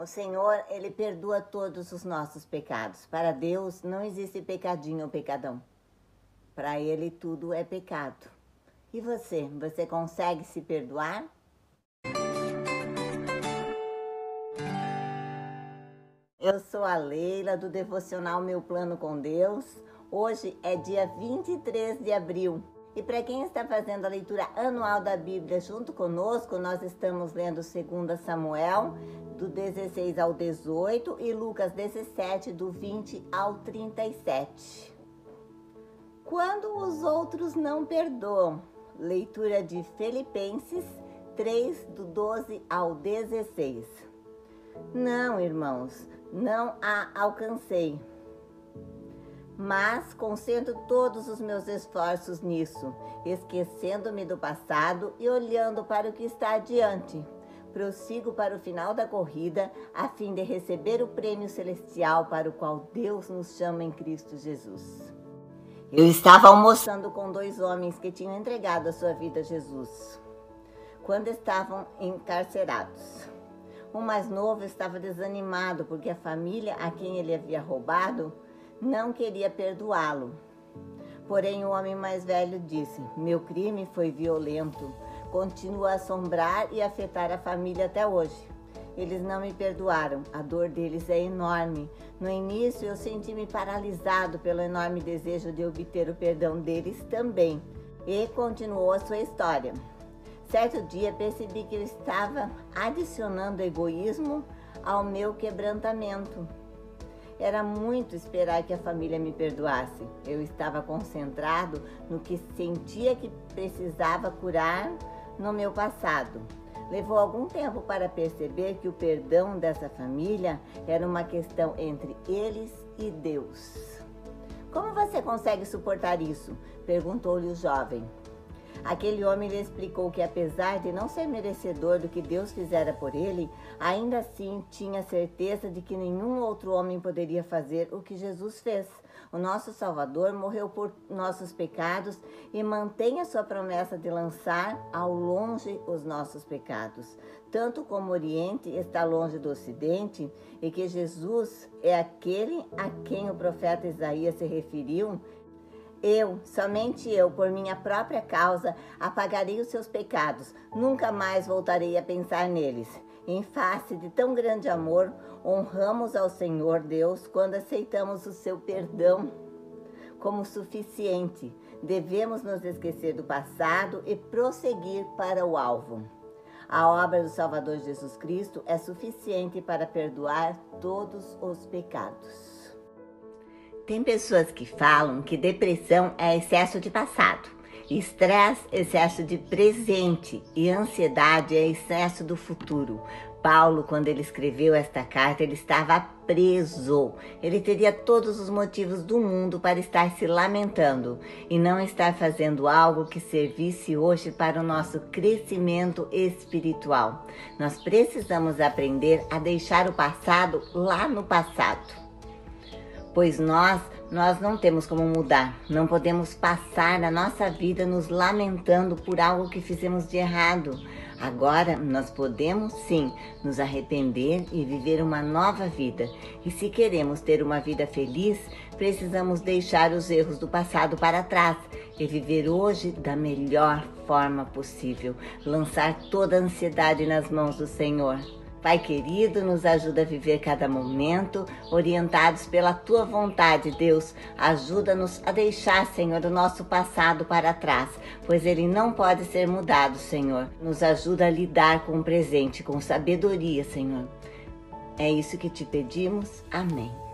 O Senhor, Ele perdoa todos os nossos pecados. Para Deus não existe pecadinho ou pecadão. Para Ele tudo é pecado. E você, você consegue se perdoar? Eu sou a Leila do Devocional Meu Plano com Deus. Hoje é dia 23 de abril. E para quem está fazendo a leitura anual da Bíblia junto conosco, nós estamos lendo 2 Samuel, do 16 ao 18, e Lucas 17, do 20 ao 37. Quando os outros não perdoam. Leitura de Filipenses 3, do 12 ao 16. Não, irmãos, não a alcancei mas concentro todos os meus esforços nisso, esquecendo-me do passado e olhando para o que está adiante. Prossigo para o final da corrida, a fim de receber o prêmio celestial para o qual Deus nos chama em Cristo Jesus. Eu estava almoçando com dois homens que tinham entregado a sua vida a Jesus, quando estavam encarcerados. O mais novo estava desanimado porque a família a quem ele havia roubado não queria perdoá-lo. Porém, o homem mais velho disse: Meu crime foi violento, continua a assombrar e afetar a família até hoje. Eles não me perdoaram, a dor deles é enorme. No início, eu senti-me paralisado pelo enorme desejo de obter o perdão deles também. E continuou a sua história. Certo dia, percebi que eu estava adicionando egoísmo ao meu quebrantamento. Era muito esperar que a família me perdoasse. Eu estava concentrado no que sentia que precisava curar no meu passado. Levou algum tempo para perceber que o perdão dessa família era uma questão entre eles e Deus. Como você consegue suportar isso? perguntou-lhe o jovem. Aquele homem lhe explicou que, apesar de não ser merecedor do que Deus fizera por ele, ainda assim tinha certeza de que nenhum outro homem poderia fazer o que Jesus fez. O nosso Salvador morreu por nossos pecados e mantém a sua promessa de lançar ao longe os nossos pecados. Tanto como o Oriente está longe do Ocidente, e que Jesus é aquele a quem o profeta Isaías se referiu eu, somente eu, por minha própria causa, apagarei os seus pecados, nunca mais voltarei a pensar neles. Em face de tão grande amor, honramos ao Senhor Deus quando aceitamos o seu perdão como suficiente. Devemos nos esquecer do passado e prosseguir para o alvo. A obra do Salvador Jesus Cristo é suficiente para perdoar todos os pecados. Tem pessoas que falam que depressão é excesso de passado, estresse, excesso de presente e ansiedade é excesso do futuro. Paulo, quando ele escreveu esta carta, ele estava preso. Ele teria todos os motivos do mundo para estar se lamentando e não estar fazendo algo que servisse hoje para o nosso crescimento espiritual. Nós precisamos aprender a deixar o passado lá no passado pois nós nós não temos como mudar. Não podemos passar a nossa vida nos lamentando por algo que fizemos de errado. Agora nós podemos sim nos arrepender e viver uma nova vida. E se queremos ter uma vida feliz, precisamos deixar os erros do passado para trás e viver hoje da melhor forma possível. Lançar toda a ansiedade nas mãos do Senhor. Pai querido, nos ajuda a viver cada momento, orientados pela tua vontade, Deus. Ajuda-nos a deixar, Senhor, o nosso passado para trás, pois ele não pode ser mudado, Senhor. Nos ajuda a lidar com o presente com sabedoria, Senhor. É isso que te pedimos. Amém.